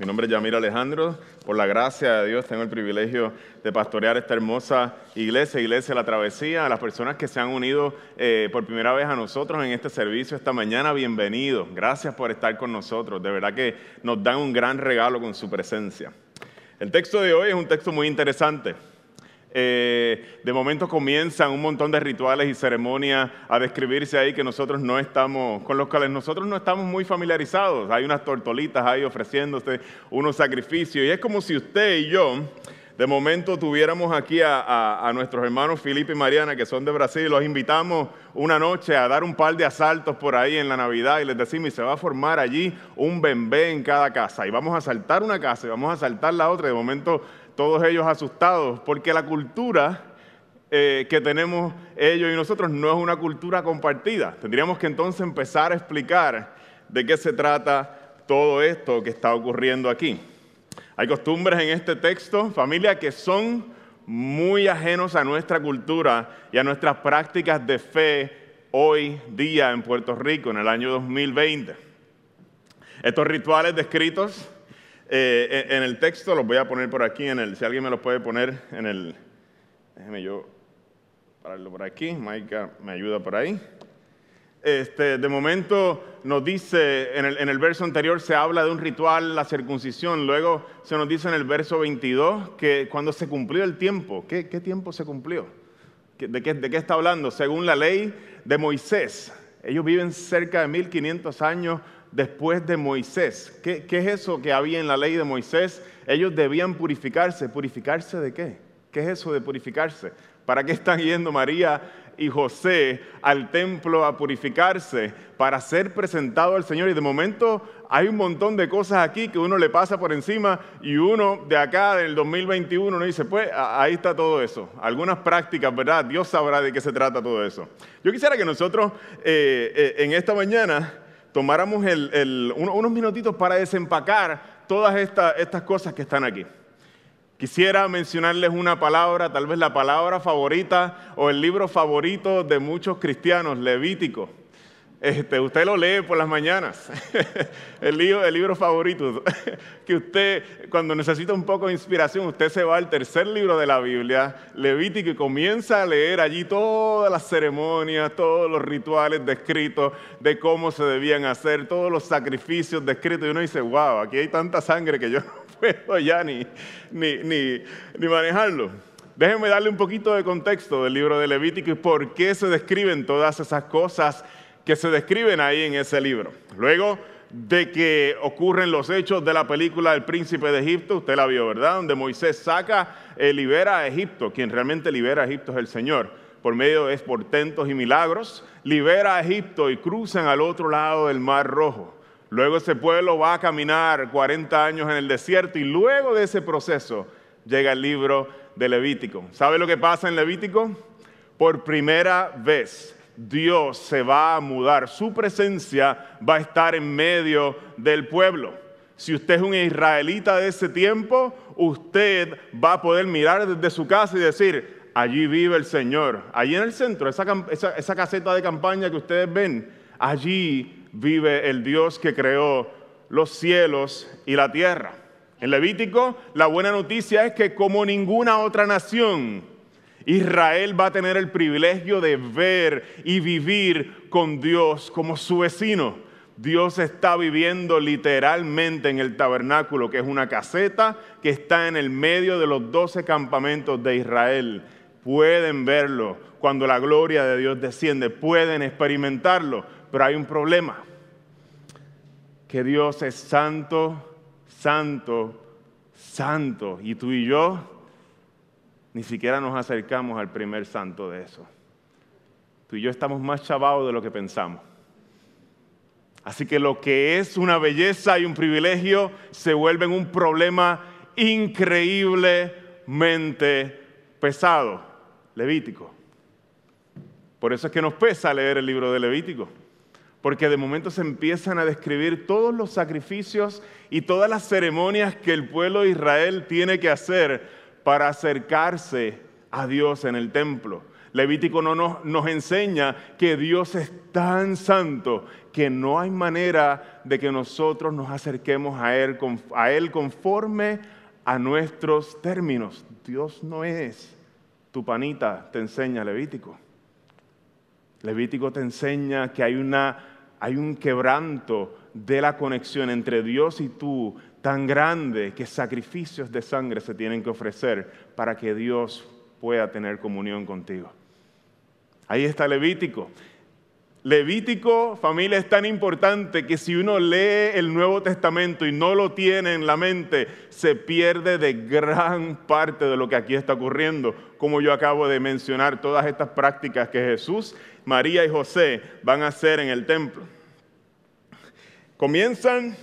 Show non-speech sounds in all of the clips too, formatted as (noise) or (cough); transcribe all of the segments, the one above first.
Mi nombre es Yamir Alejandro. Por la gracia de Dios tengo el privilegio de pastorear esta hermosa iglesia, Iglesia La Travesía. A las personas que se han unido eh, por primera vez a nosotros en este servicio esta mañana, bienvenidos. Gracias por estar con nosotros. De verdad que nos dan un gran regalo con su presencia. El texto de hoy es un texto muy interesante. Eh, de momento comienzan un montón de rituales y ceremonias a describirse ahí que nosotros no estamos, con los cuales nosotros no estamos muy familiarizados. Hay unas tortolitas ahí ofreciéndose unos sacrificios y es como si usted y yo de momento tuviéramos aquí a, nuestros hermanos Felipe y Mariana que son de Brasil, los invitamos una noche a dar un par de asaltos por ahí en la Navidad y les decimos, y se va a formar allí un bembé en cada casa y vamos a asaltar una casa y vamos a asaltar la otra. De momento todos ellos asustados, porque la cultura eh, que tenemos ellos y nosotros no es una cultura compartida. Tendríamos que entonces empezar a explicar de qué se trata todo esto que está ocurriendo aquí. Hay costumbres en este texto, familia, que son muy ajenos a nuestra cultura y a nuestras prácticas de fe hoy día en Puerto Rico, en el año 2020. Estos rituales descritos eh, en el texto los voy a poner por aquí, en el, si alguien me los puede poner en el, déjeme yo pararlo por aquí, Maika me ayuda por ahí. Este, de momento nos dice, en el, en el, verso anterior se habla de un ritual, la circuncisión, luego se nos dice en el verso 22 que cuando se cumplió el tiempo, ¿qué, qué tiempo se cumplió? ¿De qué, ¿De qué está hablando? Según la ley de Moisés, ellos viven cerca de 1500 años después de Moisés. ¿Qué, es eso que había en la ley de Moisés? Ellos debían purificarse. ¿Purificarse de qué? ¿Qué es eso de purificarse? ¿Para qué están yendo María y José al templo a purificarse? Para ser presentado al Señor. Y de momento hay un montón de cosas aquí que uno le pasa por encima y uno de acá del 2021 no dice, pues ahí está todo eso. Algunas prácticas, ¿verdad? Dios sabrá de qué se trata todo eso. Yo quisiera que nosotros eh, eh, en esta mañana tomáramos unos minutitos para desempacar todas estas cosas que están aquí. Quisiera mencionarles una palabra, tal vez la palabra favorita o el libro favorito de muchos cristianos, Levítico. Este, usted lo lee por las mañanas, (laughs) el, libro, el libro favorito, (laughs) que usted cuando necesita un poco de inspiración, usted se va al tercer libro de la Biblia, Levítico, y comienza a leer allí todas las ceremonias, todos los rituales descritos de cómo se debían hacer, todos los sacrificios descritos, y uno dice, wow, aquí hay tanta sangre que yo (laughs) no puedo ya ni, ni, ni, ni manejarlo. Déjenme darle un poquito de contexto del libro de Levítico y por qué se describen todas esas cosas que se describen ahí en ese libro. Luego de que ocurren los hechos de la película El príncipe de Egipto, usted la vio, ¿verdad? Donde Moisés saca, eh, libera a Egipto, quien realmente libera a Egipto es el Señor, por medio de portentos y milagros, libera a Egipto y cruzan al otro lado del Mar Rojo. Luego ese pueblo va a caminar 40 años en el desierto y luego de ese proceso llega el libro de Levítico. ¿Sabe lo que pasa en Levítico? Por primera vez Dios se va a mudar, su presencia va a estar en medio del pueblo. Si usted es un israelita de ese tiempo, usted va a poder mirar desde su casa y decir, allí vive el Señor. Allí en el centro, esa, caseta de campaña que ustedes ven, allí vive el Dios que creó los cielos y la tierra. En Levítico, la buena noticia es que como ninguna otra nación, Israel va a tener el privilegio de ver y vivir con Dios como su vecino. Dios está viviendo literalmente en el tabernáculo, que es una caseta que está en el medio de los doce campamentos de Israel. Pueden verlo cuando la gloria de Dios desciende, pueden experimentarlo, pero hay un problema, que Dios es santo, santo, santo, y tú y yo ni siquiera nos acercamos al primer santo de eso. Tú y yo estamos más chavados de lo que pensamos. Así que lo que es una belleza y un privilegio se vuelve un problema increíblemente pesado. Levítico. Por eso es que nos pesa leer el libro de Levítico. Porque de momento se empiezan a describir todos los sacrificios y todas las ceremonias que el pueblo de Israel tiene que hacer para acercarse a Dios en el templo. Levítico no nos, enseña que Dios es tan santo que no hay manera de que nosotros nos acerquemos a Él, a Él conforme a nuestros términos. Dios no es tu panita, te enseña Levítico. Levítico te enseña que hay, una, hay un quebranto de la conexión entre Dios y tú tan grande que sacrificios de sangre se tienen que ofrecer para que Dios pueda tener comunión contigo. Ahí está Levítico. Levítico, familia, es tan importante que si uno lee el Nuevo Testamento y no lo tiene en la mente, se pierde de gran parte de lo que aquí está ocurriendo, como yo acabo de mencionar, todas estas prácticas que Jesús, María y José van a hacer en el templo. Comienzan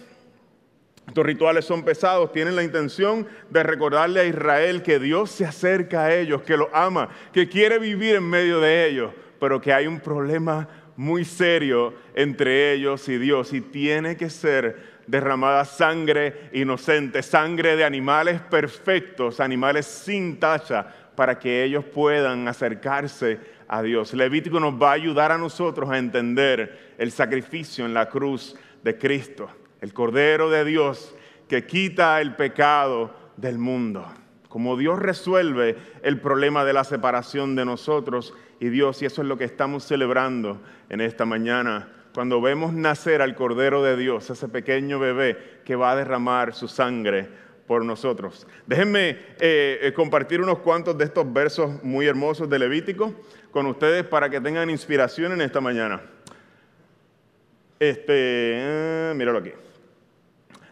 estos rituales son pesados, tienen la intención de recordarle a Israel que Dios se acerca a ellos, que los ama, que quiere vivir en medio de ellos, pero que hay un problema muy serio entre ellos y Dios y tiene que ser derramada sangre inocente, sangre de animales perfectos, animales sin tacha, para que ellos puedan acercarse a Dios. Levítico nos va a ayudar a nosotros a entender el sacrificio en la cruz de Cristo el Cordero de Dios que quita el pecado del mundo. Como Dios resuelve el problema de la separación de nosotros y Dios, y eso es lo que estamos celebrando en esta mañana, cuando vemos nacer al Cordero de Dios, ese pequeño bebé que va a derramar su sangre por nosotros. Déjenme eh, eh, compartir unos cuantos de estos versos muy hermosos de Levítico con ustedes para que tengan inspiración en esta mañana. Este, eh, míralo aquí.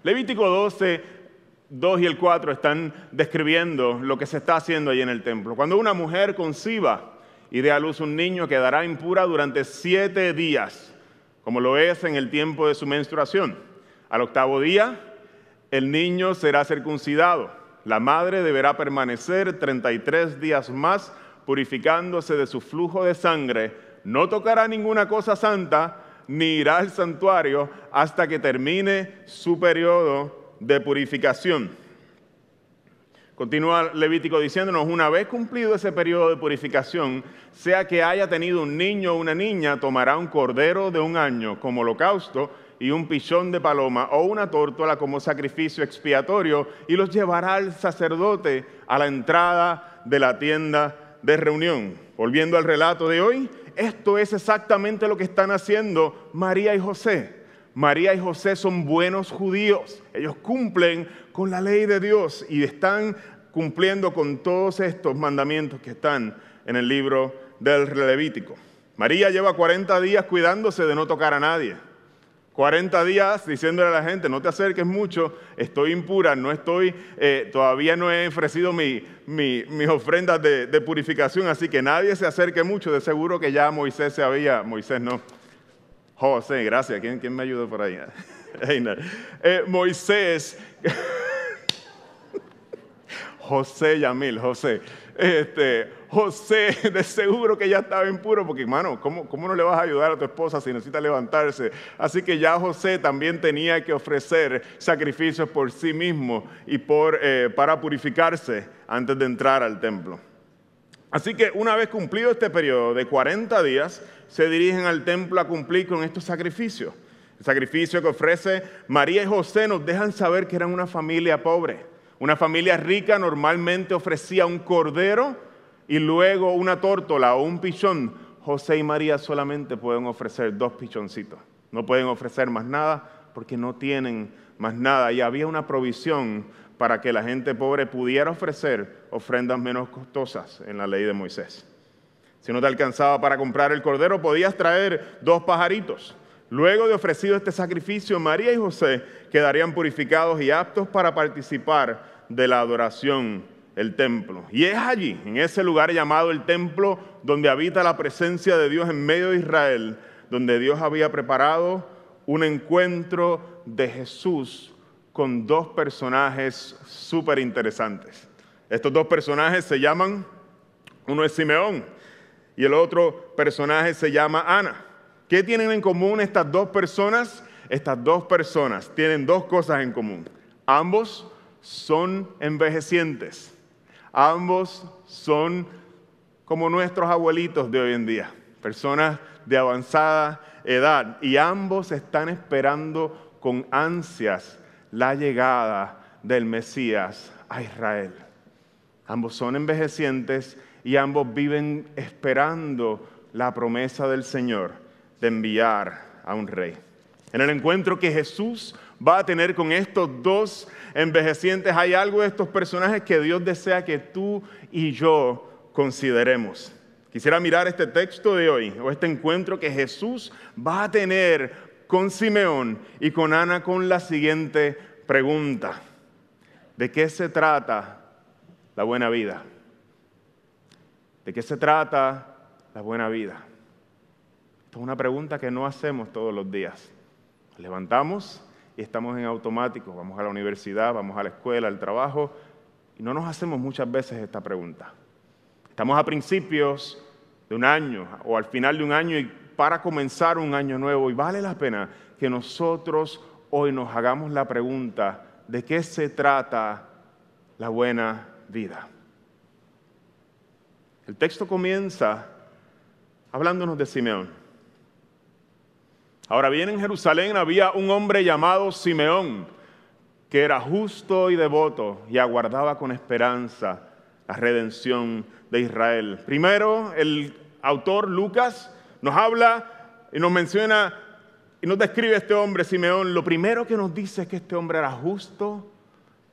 Levítico 12, 2 y el 4 están describiendo lo que se está haciendo ahí en el templo. Cuando una mujer conciba y dé a luz un niño, quedará impura durante siete días, como lo es en el tiempo de su menstruación. Al octavo día, el niño será circuncidado. La madre deberá permanecer 33 días más purificándose de su flujo de sangre. No tocará ninguna cosa santa ni irá al santuario hasta que termine su periodo de purificación. Continúa Levítico diciéndonos, una vez cumplido ese periodo de purificación, sea que haya tenido un niño o una niña, tomará un cordero de un año como holocausto y un pichón de paloma o una tórtola como sacrificio expiatorio y los llevará al sacerdote a la entrada de la tienda de reunión. Volviendo al relato de hoy, esto es exactamente lo que están haciendo María y José. María y José son buenos judíos. Ellos cumplen con la ley de Dios y están cumpliendo con todos estos mandamientos que están en el libro del Levítico. María lleva 40 días cuidándose de no tocar a nadie. 40 días diciéndole a la gente, no te acerques mucho, estoy impura, no estoy, eh, todavía no he ofrecido mis ofrendas de, purificación, así que nadie se acerque mucho, de seguro que ya Moisés se había, Moisés no, José, gracias, ¿quién, quién me ayudó por ahí? (laughs) eh, Moisés, (laughs) José Yamil, José, este, José (laughs) de seguro que ya estaba impuro, porque hermano, ¿cómo, ¿cómo, no le vas a ayudar a tu esposa si necesita levantarse? Así que ya José también tenía que ofrecer sacrificios por sí mismo y eh, para purificarse antes de entrar al templo. Así que una vez cumplido este periodo de 40 días, se dirigen al templo a cumplir con estos sacrificios. El sacrificio que ofrece María y José nos dejan saber que eran una familia pobre. Una familia rica normalmente ofrecía un cordero y luego una tórtola o un pichón. José y María solamente pueden ofrecer dos pichoncitos. No pueden ofrecer más nada porque no tienen más nada. Y había una provisión para que la gente pobre pudiera ofrecer ofrendas menos costosas en la ley de Moisés. Si no te alcanzaba para comprar el cordero, podías traer dos pajaritos Luego de ofrecido este sacrificio, María y José quedarían purificados y aptos para participar de la adoración, el templo. Y es allí, en ese lugar llamado el templo, donde habita la presencia de Dios en medio de Israel, donde Dios había preparado un encuentro de Jesús con dos personajes súper interesantes. Estos dos personajes se llaman, uno es Simeón y el otro personaje se llama Ana. ¿Qué tienen en común estas dos personas? Estas dos personas tienen dos cosas en común. Ambos son envejecientes. Ambos son como nuestros abuelitos de hoy en día, personas de avanzada edad. Y ambos están esperando con ansias la llegada del Mesías a Israel. Ambos son envejecientes y ambos viven esperando la promesa del Señor de enviar a un rey. En el encuentro que Jesús va a tener con estos dos envejecientes, hay algo de estos personajes que Dios desea que tú y yo consideremos. Quisiera mirar este texto de hoy, o este encuentro que Jesús va a tener con Simeón y con Ana con la siguiente pregunta. ¿De qué se trata la buena vida? ¿De qué se trata la buena vida? Es una pregunta que no hacemos todos los días. Levantamos y estamos en automático. Vamos a la universidad, vamos a la escuela, al trabajo, y no nos hacemos muchas veces esta pregunta. Estamos a principios de un año o al final de un año y para comenzar un año nuevo y vale la pena que nosotros hoy nos hagamos la pregunta de qué se trata la buena vida. El texto comienza hablándonos de Simeón. Ahora bien, en Jerusalén había un hombre llamado Simeón, que era justo y devoto y aguardaba con esperanza la redención de Israel. Primero, el autor Lucas nos habla y nos menciona y nos describe este hombre, Simeón. Lo primero que nos dice es que este hombre era justo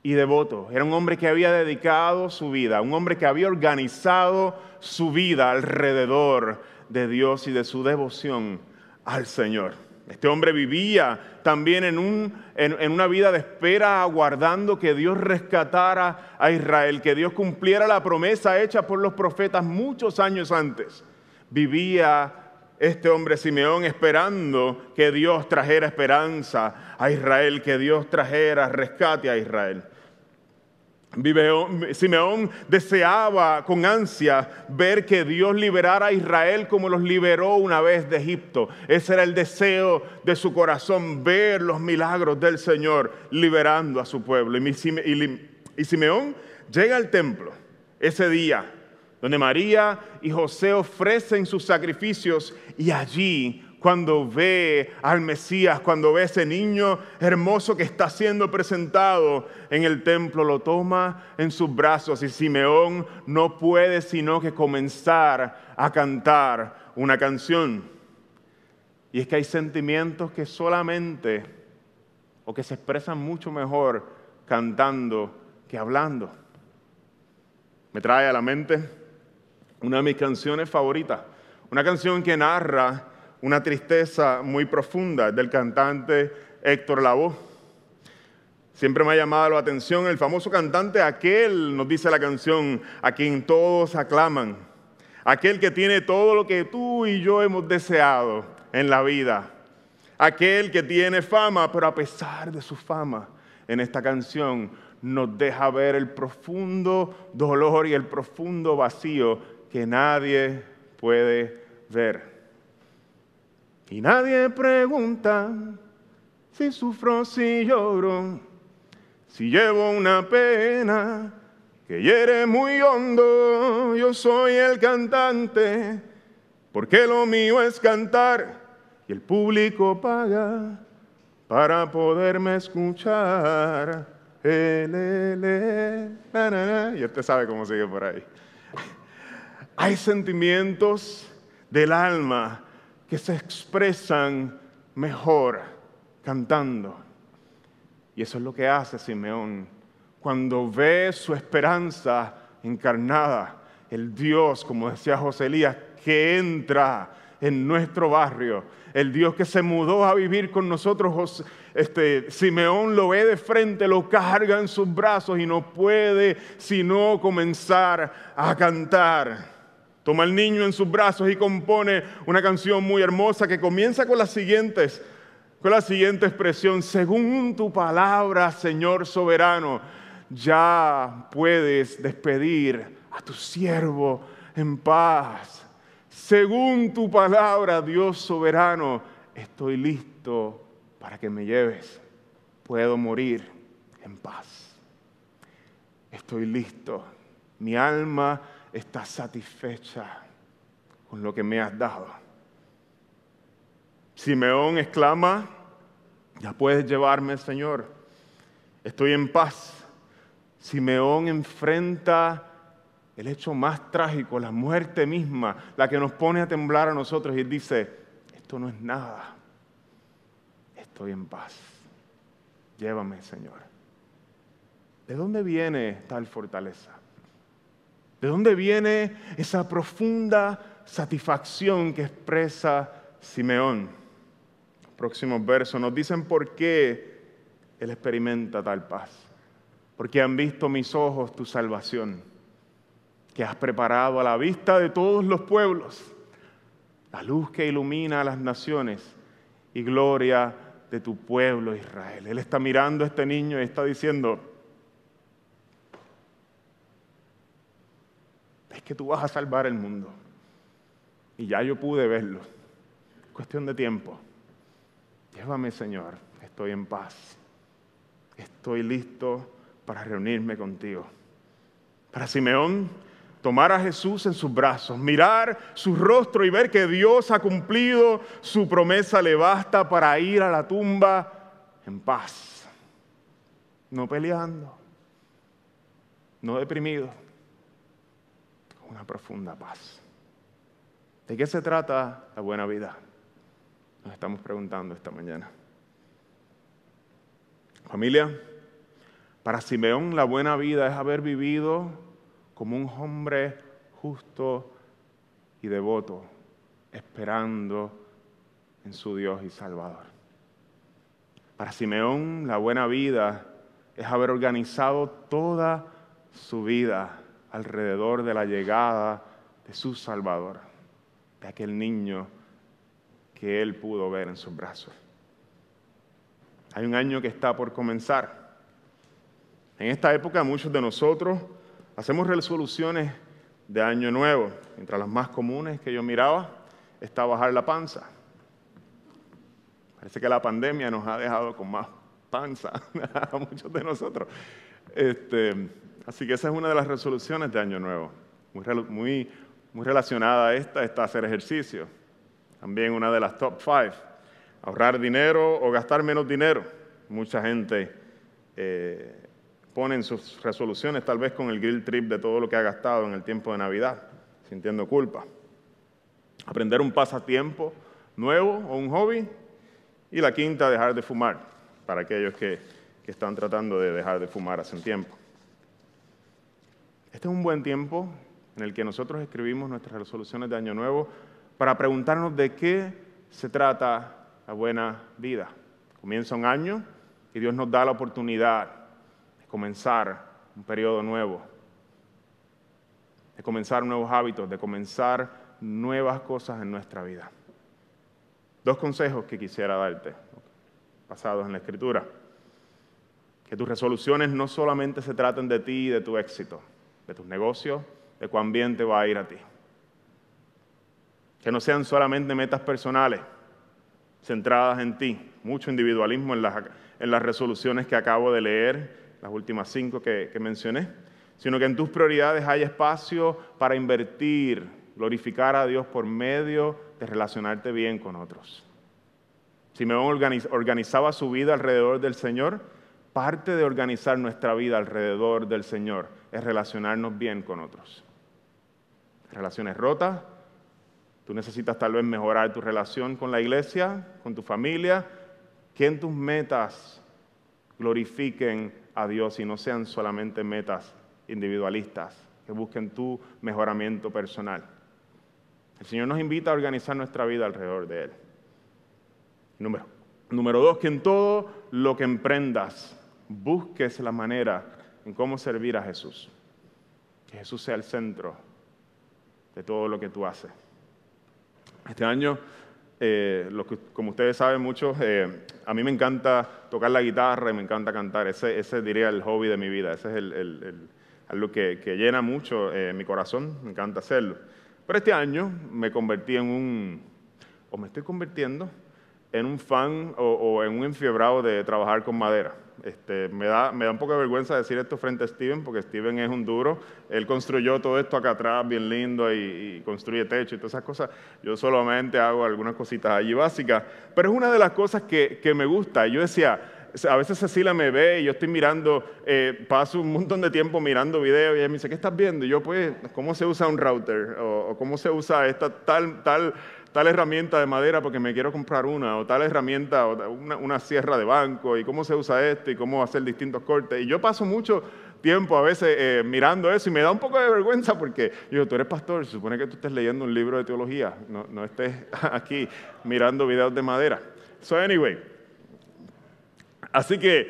y devoto. Era un hombre que había dedicado su vida, un hombre que había organizado su vida alrededor de Dios y de su devoción al Señor. Este hombre vivía también en, una vida de espera, aguardando que Dios rescatara a Israel, que Dios cumpliera la promesa hecha por los profetas muchos años antes. Vivía este hombre Simeón esperando que Dios trajera esperanza a Israel, que Dios trajera rescate a Israel. Simeón deseaba con ansia ver que Dios liberara a Israel como los liberó una vez de Egipto. Ese era el deseo de su corazón, ver los milagros del Señor liberando a su pueblo. Y Simeón llega al templo ese día, donde María y José ofrecen sus sacrificios y allí cuando ve al Mesías, cuando ve a ese niño hermoso que está siendo presentado en el templo, lo toma en sus brazos y Simeón no puede sino que comenzar a cantar una canción. Y es que hay sentimientos que solamente o que se expresan mucho mejor cantando que hablando. Me trae a la mente una de mis canciones favoritas, una canción que narra una tristeza muy profunda del cantante Héctor Lavoe. Siempre me ha llamado la atención el famoso cantante, aquel, nos dice la canción, a quien todos aclaman, aquel que tiene todo lo que tú y yo hemos deseado en la vida, aquel que tiene fama, pero a pesar de su fama, en esta canción nos deja ver el profundo dolor y el profundo vacío que nadie puede ver. Y nadie pregunta si sufro, si lloro, si llevo una pena que hiere muy hondo. Yo soy el cantante, porque lo mío es cantar y el público paga para poderme escuchar. Y usted sabe cómo sigue por ahí. Hay sentimientos del alma que se expresan mejor cantando. Y eso es lo que hace Simeón cuando ve su esperanza encarnada, el Dios, como decía José Elías, que entra en nuestro barrio. El Dios que se mudó a vivir con nosotros, este, Simeón lo ve de frente, lo carga en sus brazos y no puede sino comenzar a cantar. Toma al niño en sus brazos y compone una canción muy hermosa que comienza con las siguientes, con la siguiente expresión, según tu palabra, Señor soberano, ya puedes despedir a tu siervo en paz. Según tu palabra, Dios soberano, estoy listo para que me lleves. Puedo morir en paz. Estoy listo. Mi alma está satisfecha con lo que me has dado. Simeón exclama, ya puedes llevarme, Señor. Estoy en paz. Simeón enfrenta el hecho más trágico, la muerte misma, la que nos pone a temblar a nosotros y dice, esto no es nada, estoy en paz, llévame Señor. ¿De dónde viene tal fortaleza? ¿De dónde viene esa profunda satisfacción que expresa Simeón? Próximos versos nos dicen por qué él experimenta tal paz. Porque han visto mis ojos tu salvación que has preparado a la vista de todos los pueblos, la luz que ilumina a las naciones y gloria de tu pueblo Israel. Él está mirando a este niño y está diciendo, es que tú vas a salvar el mundo. Y ya yo pude verlo. Cuestión de tiempo. Llévame, Señor. Estoy en paz. Estoy listo para reunirme contigo. Para Simeón, tomar a Jesús en sus brazos, mirar su rostro y ver que Dios ha cumplido su promesa le basta para ir a la tumba en paz, no peleando, no deprimido, una profunda paz. ¿De qué se trata la buena vida? Nos estamos preguntando esta mañana. Familia, para Simeón la buena vida es haber vivido como un hombre justo y devoto, esperando en su Dios y Salvador. Para Simeón, la buena vida es haber organizado toda su vida alrededor de la llegada de su Salvador, de aquel niño que él pudo ver en sus brazos. Hay un año que está por comenzar. En esta época muchos de nosotros Hacemos resoluciones de año nuevo. Entre las más comunes que yo miraba está bajar la panza. Parece que la pandemia nos ha dejado con más panza (laughs) a muchos de nosotros. Este, así que esa es una de las resoluciones de año nuevo. Muy, relacionada a esta está hacer ejercicio. También una de las top five. Ahorrar dinero o gastar menos dinero. Mucha gente eh, ponen sus resoluciones tal vez con el grill trip de todo lo que ha gastado en el tiempo de Navidad, sintiendo culpa. Aprender un pasatiempo nuevo o un hobby. Y la quinta, dejar de fumar, para aquellos que, que están tratando de dejar de fumar hace un tiempo. Este es un buen tiempo en el que nosotros escribimos nuestras resoluciones de Año Nuevo para preguntarnos de qué se trata la buena vida. Comienza un año y Dios nos da la oportunidad comenzar un periodo nuevo, de comenzar nuevos hábitos, de comenzar nuevas cosas en nuestra vida. Dos consejos que quisiera darte, basados en la Escritura. Que tus resoluciones no solamente se traten de ti y de tu éxito, de tus negocios, de cuán bien te va a ir a ti. Que no sean solamente metas personales, centradas en ti. Mucho individualismo en las, en las resoluciones que acabo de leer las últimas cinco que, mencioné, sino que en tus prioridades hay espacio para invertir, glorificar a Dios por medio de relacionarte bien con otros. Si me organizaba su vida alrededor del Señor, parte de organizar nuestra vida alrededor del Señor es relacionarnos bien con otros. Relaciones rotas, tú necesitas tal vez mejorar tu relación con la iglesia, con tu familia, que en tus metas glorifiquen a Dios y no sean solamente metas individualistas, que busquen tu mejoramiento personal. El Señor nos invita a organizar nuestra vida alrededor de Él. Número, número dos, que en todo lo que emprendas, busques la manera en cómo servir a Jesús. Que Jesús sea el centro de todo lo que tú haces. Este año, eh, como ustedes saben mucho, eh, a mí me encanta tocar la guitarra y me encanta cantar. Ese, ese diría el hobby de mi vida. Ese es el, algo que, llena mucho eh, mi corazón. Me encanta hacerlo. Pero este año me convertí en un, o me estoy convirtiendo en un fan o, en un enfiebrado de trabajar con madera. Este, me, da, me da un poco de vergüenza decir esto frente a Steven, porque Steven es un duro. Él construyó todo esto acá atrás bien lindo y, construye techo y todas esas cosas. Yo solamente hago algunas cositas allí básicas, pero es una de las cosas que, que me gusta. Yo decía, a veces Cecilia me ve y yo estoy mirando, eh, paso un montón de tiempo mirando videos y ella me dice, ¿qué estás viendo? Y yo, pues, ¿cómo se usa un router? O, cómo se usa esta tal, tal, tal herramienta de madera porque me quiero comprar una, o tal herramienta, o una, sierra de banco, y cómo se usa esto, y cómo hacer distintos cortes. Y yo paso mucho tiempo a veces eh, mirando eso y me da un poco de vergüenza porque yo, tú eres pastor, se supone que tú estés leyendo un libro de teología, no, no estés (laughs) aquí mirando videos de madera. So anyway, Así que eh,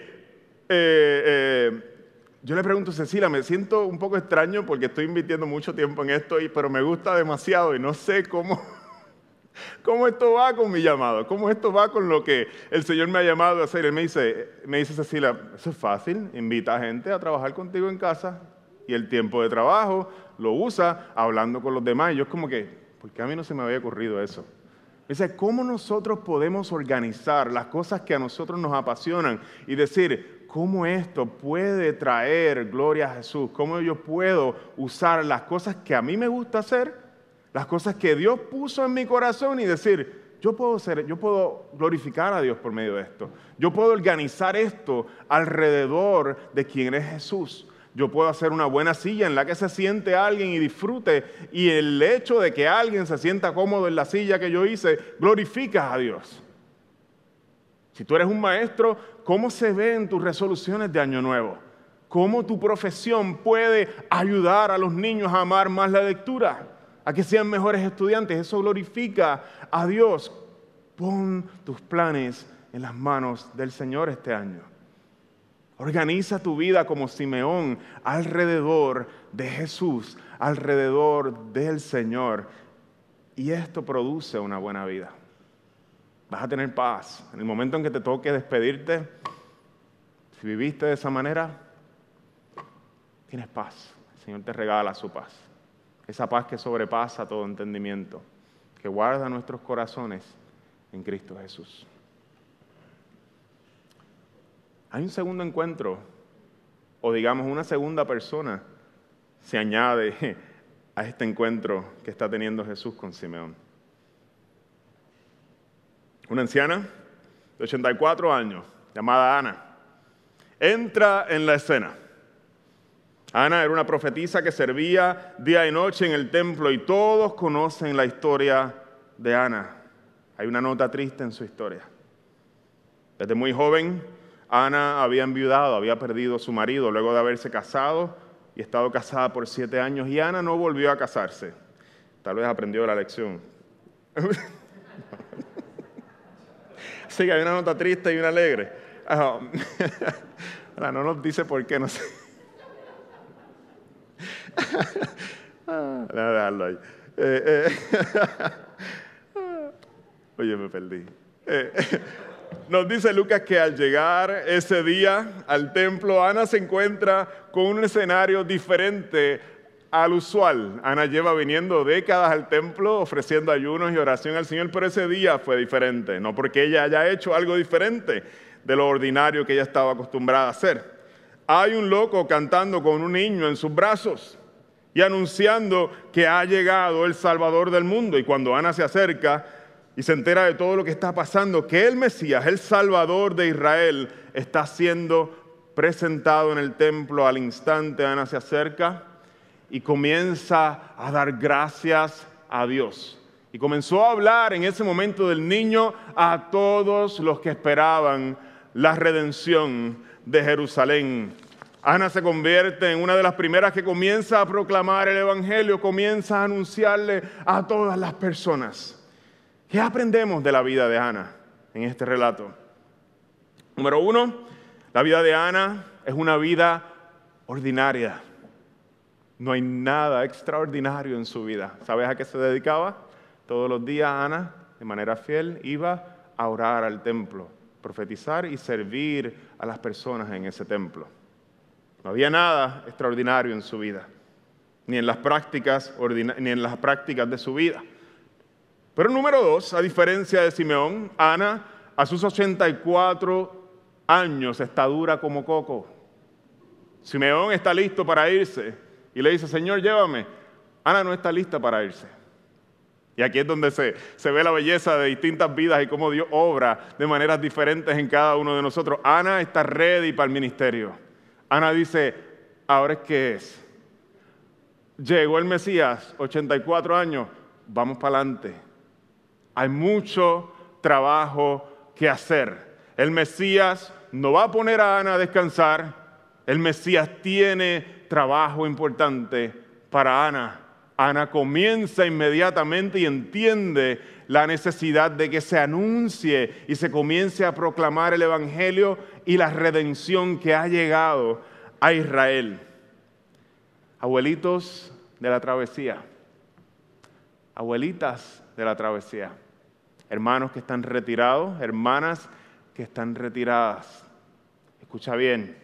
eh, yo le pregunto a Cecilia, me siento un poco extraño porque estoy invirtiendo mucho tiempo en esto, pero me gusta demasiado y no sé cómo, cómo esto va con mi llamado, cómo esto va con lo que el Señor me ha llamado a hacer. Él me dice, me dice Cecilia, eso es fácil, invita a gente a trabajar contigo en casa y el tiempo de trabajo lo usa hablando con los demás. Y yo es como que, ¿por qué a mí no se me había ocurrido eso? Dice, ¿cómo nosotros podemos organizar las cosas que a nosotros nos apasionan y decir, cómo esto puede traer gloria a Jesús? ¿Cómo yo puedo usar las cosas que a mí me gusta hacer, las cosas que Dios puso en mi corazón y decir, yo puedo, ser, yo puedo glorificar a Dios por medio de esto. Yo puedo organizar esto alrededor de quien es Jesús. Yo puedo hacer una buena silla en la que se siente alguien y disfrute. Y el hecho de que alguien se sienta cómodo en la silla que yo hice, glorifica a Dios. Si tú eres un maestro, ¿cómo se ven tus resoluciones de año nuevo? ¿Cómo tu profesión puede ayudar a los niños a amar más la lectura? A que sean mejores estudiantes. Eso glorifica a Dios. Pon tus planes en las manos del Señor este año. Organiza tu vida como Simeón alrededor de Jesús, alrededor del Señor. Y esto produce una buena vida. Vas a tener paz. En el momento en que te toque despedirte, si viviste de esa manera, tienes paz. El Señor te regala su paz. Esa paz que sobrepasa todo entendimiento, que guarda nuestros corazones en Cristo Jesús. Hay un segundo encuentro, o digamos una segunda persona se añade (laughs) a este encuentro que está teniendo Jesús con Simeón. Una anciana de 84 años, llamada Ana, entra en la escena. Ana era una profetisa que servía día y noche en el templo y todos conocen la historia de Ana. Hay una nota triste en su historia. Desde muy joven Ana había enviudado, había perdido a su marido luego de haberse casado y estado casada por siete años y Ana no volvió a casarse. Tal vez aprendió la lección. (laughs) sí, que hay una nota triste y una alegre. (laughs) no nos dice por qué, no sé. (laughs) Déjame dejarlo ahí. Eh, eh. (laughs) Oye, me perdí. Eh, (laughs) nos dice Lucas que al llegar ese día al templo, Ana se encuentra con un escenario diferente al usual. Ana lleva viniendo décadas al templo ofreciendo ayunos y oración al Señor, pero ese día fue diferente, no porque ella haya hecho algo diferente de lo ordinario que ella estaba acostumbrada a hacer. Hay un loco cantando con un niño en sus brazos y anunciando que ha llegado el Salvador del mundo. Y cuando Ana se acerca, y se entera de todo lo que está pasando, que el Mesías, el Salvador de Israel, está siendo presentado en el templo al instante, Ana se acerca y comienza a dar gracias a Dios. Y comenzó a hablar en ese momento del niño a todos los que esperaban la redención de Jerusalén. Ana se convierte en una de las primeras que comienza a proclamar el Evangelio, comienza a anunciarle a todas las personas. ¿Qué aprendemos de la vida de Ana en este relato? Número uno, la vida de Ana es una vida ordinaria. No hay nada extraordinario en su vida. ¿Sabes a qué se dedicaba? Todos los días Ana, de manera fiel, iba a orar al templo, profetizar y servir a las personas en ese templo. No había nada extraordinario en su vida, ni en las prácticas, ni en las prácticas de su vida. Pero número dos, a diferencia de Simeón, Ana a sus 84 años está dura como coco. Simeón está listo para irse y le dice, Señor, llévame. Ana no está lista para irse. Y aquí es donde se, se, ve la belleza de distintas vidas y cómo Dios obra de maneras diferentes en cada uno de nosotros. Ana está ready para el ministerio. Ana dice, ahora es que es. Llegó el Mesías, 84 años, vamos para adelante. Hay mucho trabajo que hacer. El Mesías no va a poner a Ana a descansar. El Mesías tiene trabajo importante para Ana. Ana comienza inmediatamente y entiende la necesidad de que se anuncie y se comience a proclamar el Evangelio y la redención que ha llegado a Israel. Abuelitos de la travesía, abuelitas de la travesía, hermanos que están retirados, hermanas que están retiradas. Escucha bien,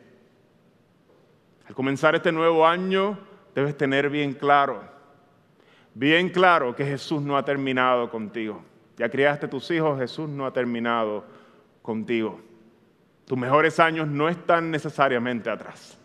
al comenzar este nuevo año debes tener bien claro, bien claro que Jesús no ha terminado contigo. Ya criaste tus hijos, Jesús no ha terminado contigo. Tus mejores años no están necesariamente atrás.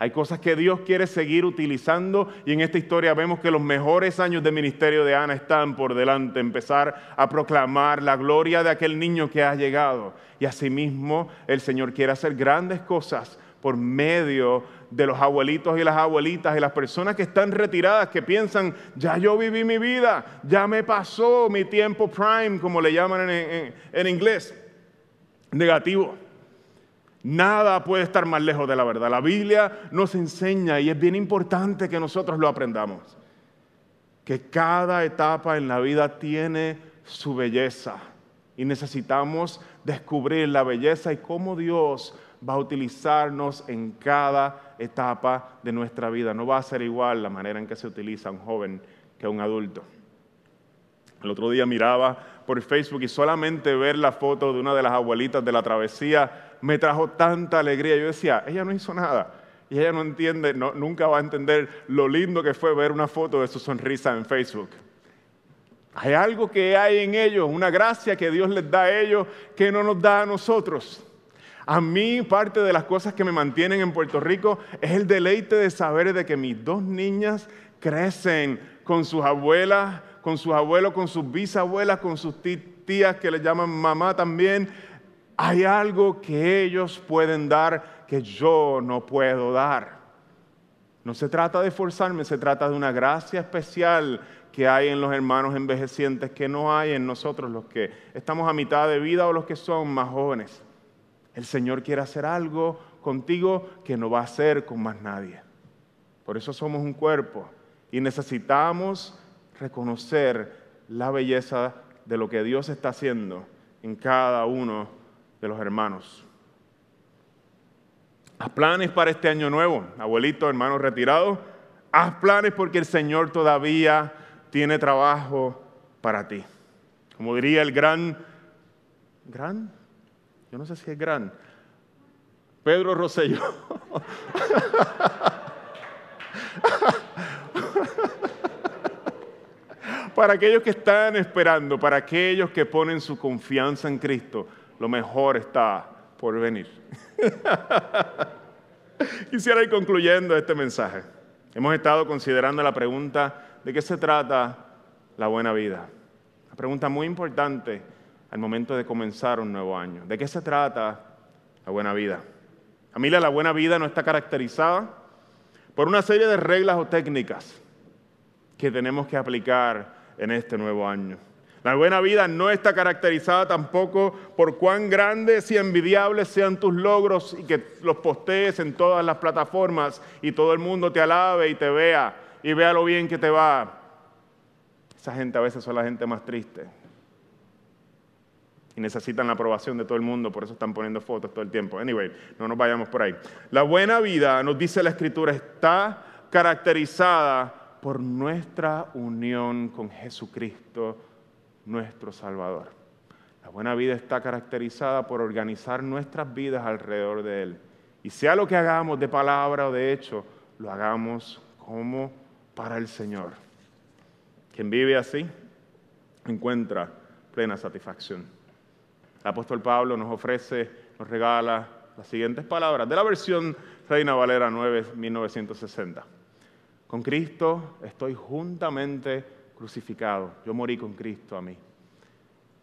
Hay cosas que Dios quiere seguir utilizando y en esta historia vemos que los mejores años de ministerio de Ana están por delante, empezar a proclamar la gloria de aquel niño que ha llegado. Y asimismo el Señor quiere hacer grandes cosas por medio de los abuelitos y las abuelitas y las personas que están retiradas, que piensan, ya yo viví mi vida, ya me pasó mi tiempo prime, como le llaman en, inglés, negativo. Nada puede estar más lejos de la verdad. La Biblia nos enseña y es bien importante que nosotros lo aprendamos, que cada etapa en la vida tiene su belleza y necesitamos descubrir la belleza y cómo Dios va a utilizarnos en cada etapa de nuestra vida. No va a ser igual la manera en que se utiliza un joven que un adulto. El otro día miraba por Facebook y solamente ver la foto de una de las abuelitas de la travesía me trajo tanta alegría. Yo decía, ella no hizo nada. Y ella no entiende, nunca va a entender lo lindo que fue ver una foto de su sonrisa en Facebook. Hay algo que hay en ellos, una gracia que Dios les da a ellos que no nos da a nosotros. A mí parte de las cosas que me mantienen en Puerto Rico es el deleite de saber de que mis dos niñas crecen con sus abuelas, con sus abuelos, con sus bisabuelas, con sus tías que le llaman mamá también. Hay algo que ellos pueden dar que yo no puedo dar. No se trata de forzarme, se trata de una gracia especial que hay en los hermanos envejecientes que no hay en nosotros los que estamos a mitad de vida o los que son más jóvenes. El Señor quiere hacer algo contigo que no va a hacer con más nadie. Por eso somos un cuerpo y necesitamos reconocer la belleza de lo que Dios está haciendo en cada uno de los hermanos. Haz planes para este año nuevo, abuelito, hermano retirado. Haz planes porque el Señor todavía tiene trabajo para ti. Como diría el gran, gran, yo no sé si es gran. Pedro Rosselló. (laughs) para aquellos que están esperando, para aquellos que ponen su confianza en Cristo, lo mejor está por venir. (laughs) Quisiera ir concluyendo este mensaje. Hemos estado considerando la pregunta de qué se trata la buena vida. Una pregunta muy importante al momento de comenzar un nuevo año. ¿De qué se trata la buena vida? Familia, la buena vida no está caracterizada por una serie de reglas o técnicas que tenemos que aplicar en este nuevo año. La buena vida no está caracterizada tampoco por cuán grandes y envidiables sean tus logros y que los postees en todas las plataformas y todo el mundo te alabe y te vea y vea lo bien que te va. Esa gente a veces son la gente más triste y necesitan la aprobación de todo el mundo, por eso están poniendo fotos todo el tiempo. Anyway, no nos vayamos por ahí. La buena vida, nos dice la Escritura, está caracterizada por nuestra unión con Jesucristo, nuestro Salvador. La buena vida está caracterizada por organizar nuestras vidas alrededor de Él. Y sea lo que hagamos de palabra o de hecho, lo hagamos como para el Señor. Quien vive así encuentra plena satisfacción. El apóstol Pablo nos ofrece, nos regala las siguientes palabras de la versión Reina Valera 9, 1960. Con Cristo estoy juntamente crucificado. Yo morí con Cristo a mí.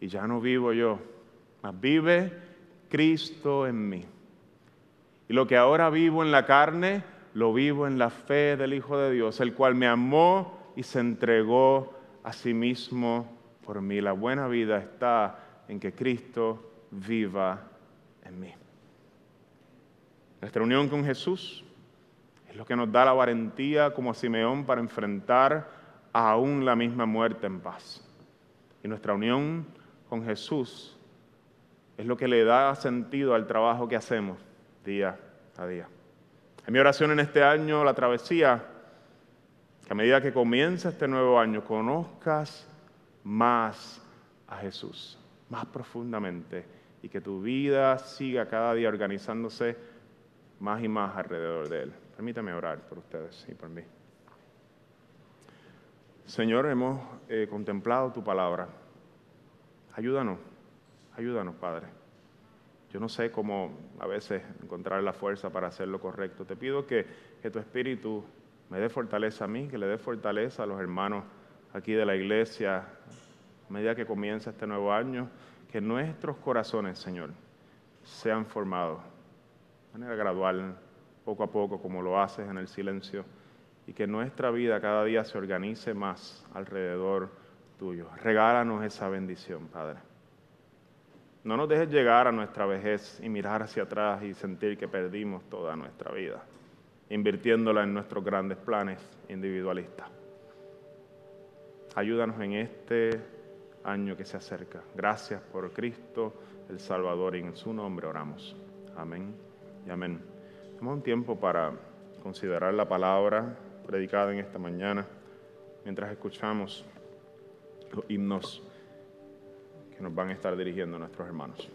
Y ya no vivo yo, mas vive Cristo en mí. Y lo que ahora vivo en la carne, lo vivo en la fe del Hijo de Dios, el cual me amó y se entregó a sí mismo por mí. La buena vida está en que Cristo viva en mí. Nuestra unión con Jesús es lo que nos da la valentía como Simeón para enfrentar aún la misma muerte en paz. Y nuestra unión con Jesús es lo que le da sentido al trabajo que hacemos día a día. En mi oración en este año, la travesía, que a medida que comienza este nuevo año, conozcas más a Jesús más profundamente y que tu vida siga cada día organizándose más y más alrededor de Él. Permítame orar por ustedes y por mí. Señor, hemos eh, contemplado tu palabra. Ayúdanos, ayúdanos, Padre. Yo no sé cómo a veces encontrar la fuerza para hacer lo correcto. Te pido que, que tu Espíritu me dé fortaleza a mí, que le dé fortaleza a los hermanos aquí de la iglesia, a medida que comienza este nuevo año, que nuestros corazones, Señor, sean formados de manera gradual, poco a poco, como lo haces en el silencio, y que nuestra vida cada día se organice más alrededor tuyo. Regálanos esa bendición, Padre. No nos dejes llegar a nuestra vejez y mirar hacia atrás y sentir que perdimos toda nuestra vida, invirtiéndola en nuestros grandes planes individualistas. Ayúdanos en este año que se acerca. Gracias por Cristo, el Salvador, y en su nombre oramos. Amén y amén. Tenemos un tiempo para considerar la palabra predicada en esta mañana mientras escuchamos los himnos que nos van a estar dirigiendo nuestros hermanos.